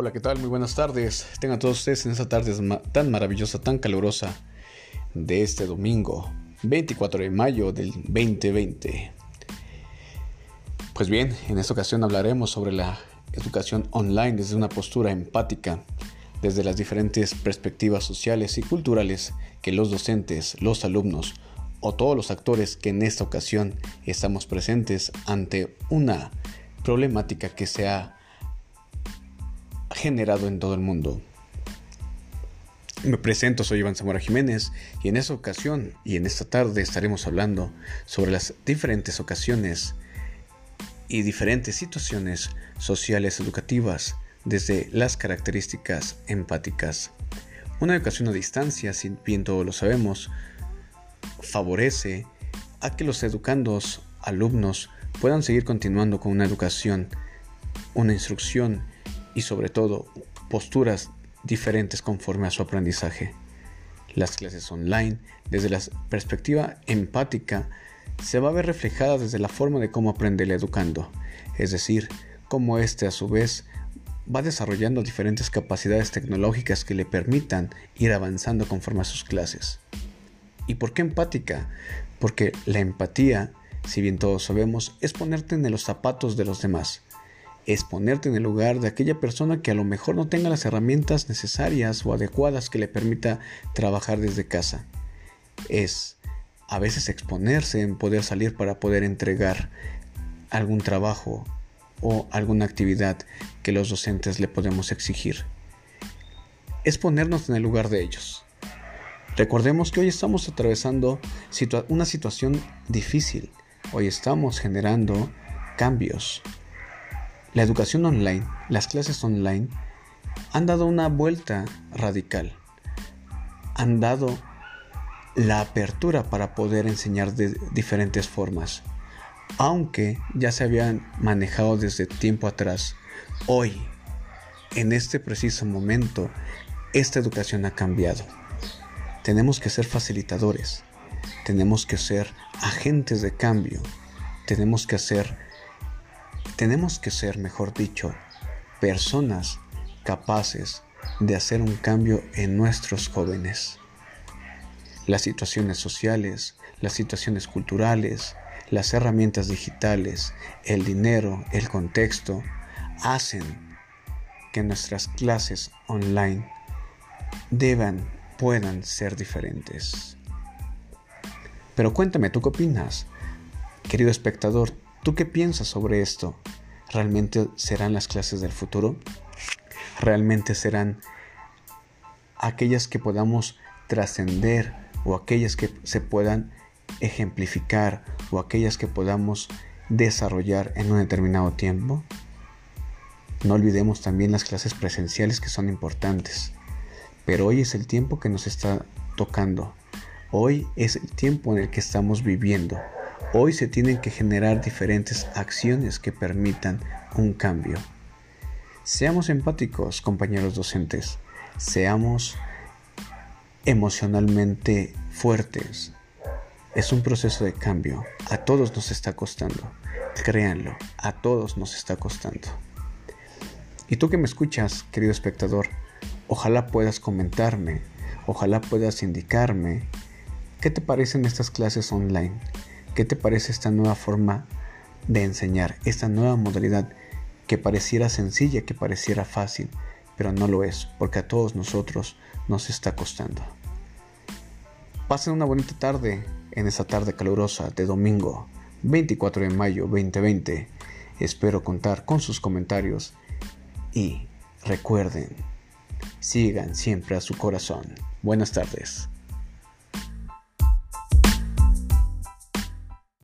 Hola, ¿qué tal? Muy buenas tardes. Tengan todos ustedes en esta tarde tan maravillosa, tan calurosa de este domingo, 24 de mayo del 2020. Pues bien, en esta ocasión hablaremos sobre la educación online desde una postura empática, desde las diferentes perspectivas sociales y culturales que los docentes, los alumnos o todos los actores que en esta ocasión estamos presentes ante una problemática que se ha generado en todo el mundo. Me presento, soy Iván Zamora Jiménez y en esta ocasión y en esta tarde estaremos hablando sobre las diferentes ocasiones y diferentes situaciones sociales educativas desde las características empáticas. Una educación a distancia, si bien todos lo sabemos, favorece a que los educandos, alumnos, puedan seguir continuando con una educación, una instrucción y sobre todo posturas diferentes conforme a su aprendizaje. Las clases online, desde la perspectiva empática, se va a ver reflejada desde la forma de cómo aprende el educando, es decir, cómo éste a su vez va desarrollando diferentes capacidades tecnológicas que le permitan ir avanzando conforme a sus clases. ¿Y por qué empática? Porque la empatía, si bien todos sabemos, es ponerte en los zapatos de los demás, es ponerte en el lugar de aquella persona que a lo mejor no tenga las herramientas necesarias o adecuadas que le permita trabajar desde casa. Es a veces exponerse en poder salir para poder entregar algún trabajo o alguna actividad que los docentes le podemos exigir. Es ponernos en el lugar de ellos. Recordemos que hoy estamos atravesando una situación difícil. Hoy estamos generando cambios, la educación online, las clases online, han dado una vuelta radical. Han dado la apertura para poder enseñar de diferentes formas. Aunque ya se habían manejado desde tiempo atrás, hoy, en este preciso momento, esta educación ha cambiado. Tenemos que ser facilitadores, tenemos que ser agentes de cambio, tenemos que hacer tenemos que ser, mejor dicho, personas capaces de hacer un cambio en nuestros jóvenes. Las situaciones sociales, las situaciones culturales, las herramientas digitales, el dinero, el contexto, hacen que nuestras clases online deban, puedan ser diferentes. Pero cuéntame, ¿tú qué opinas? Querido espectador, ¿Tú qué piensas sobre esto? ¿Realmente serán las clases del futuro? ¿Realmente serán aquellas que podamos trascender o aquellas que se puedan ejemplificar o aquellas que podamos desarrollar en un determinado tiempo? No olvidemos también las clases presenciales que son importantes. Pero hoy es el tiempo que nos está tocando. Hoy es el tiempo en el que estamos viviendo. Hoy se tienen que generar diferentes acciones que permitan un cambio. Seamos empáticos, compañeros docentes. Seamos emocionalmente fuertes. Es un proceso de cambio. A todos nos está costando. Créanlo, a todos nos está costando. Y tú que me escuchas, querido espectador, ojalá puedas comentarme, ojalá puedas indicarme qué te parecen estas clases online ¿Qué te parece esta nueva forma de enseñar, esta nueva modalidad que pareciera sencilla, que pareciera fácil, pero no lo es, porque a todos nosotros nos está costando? Pasen una bonita tarde en esta tarde calurosa de domingo 24 de mayo 2020. Espero contar con sus comentarios y recuerden, sigan siempre a su corazón. Buenas tardes.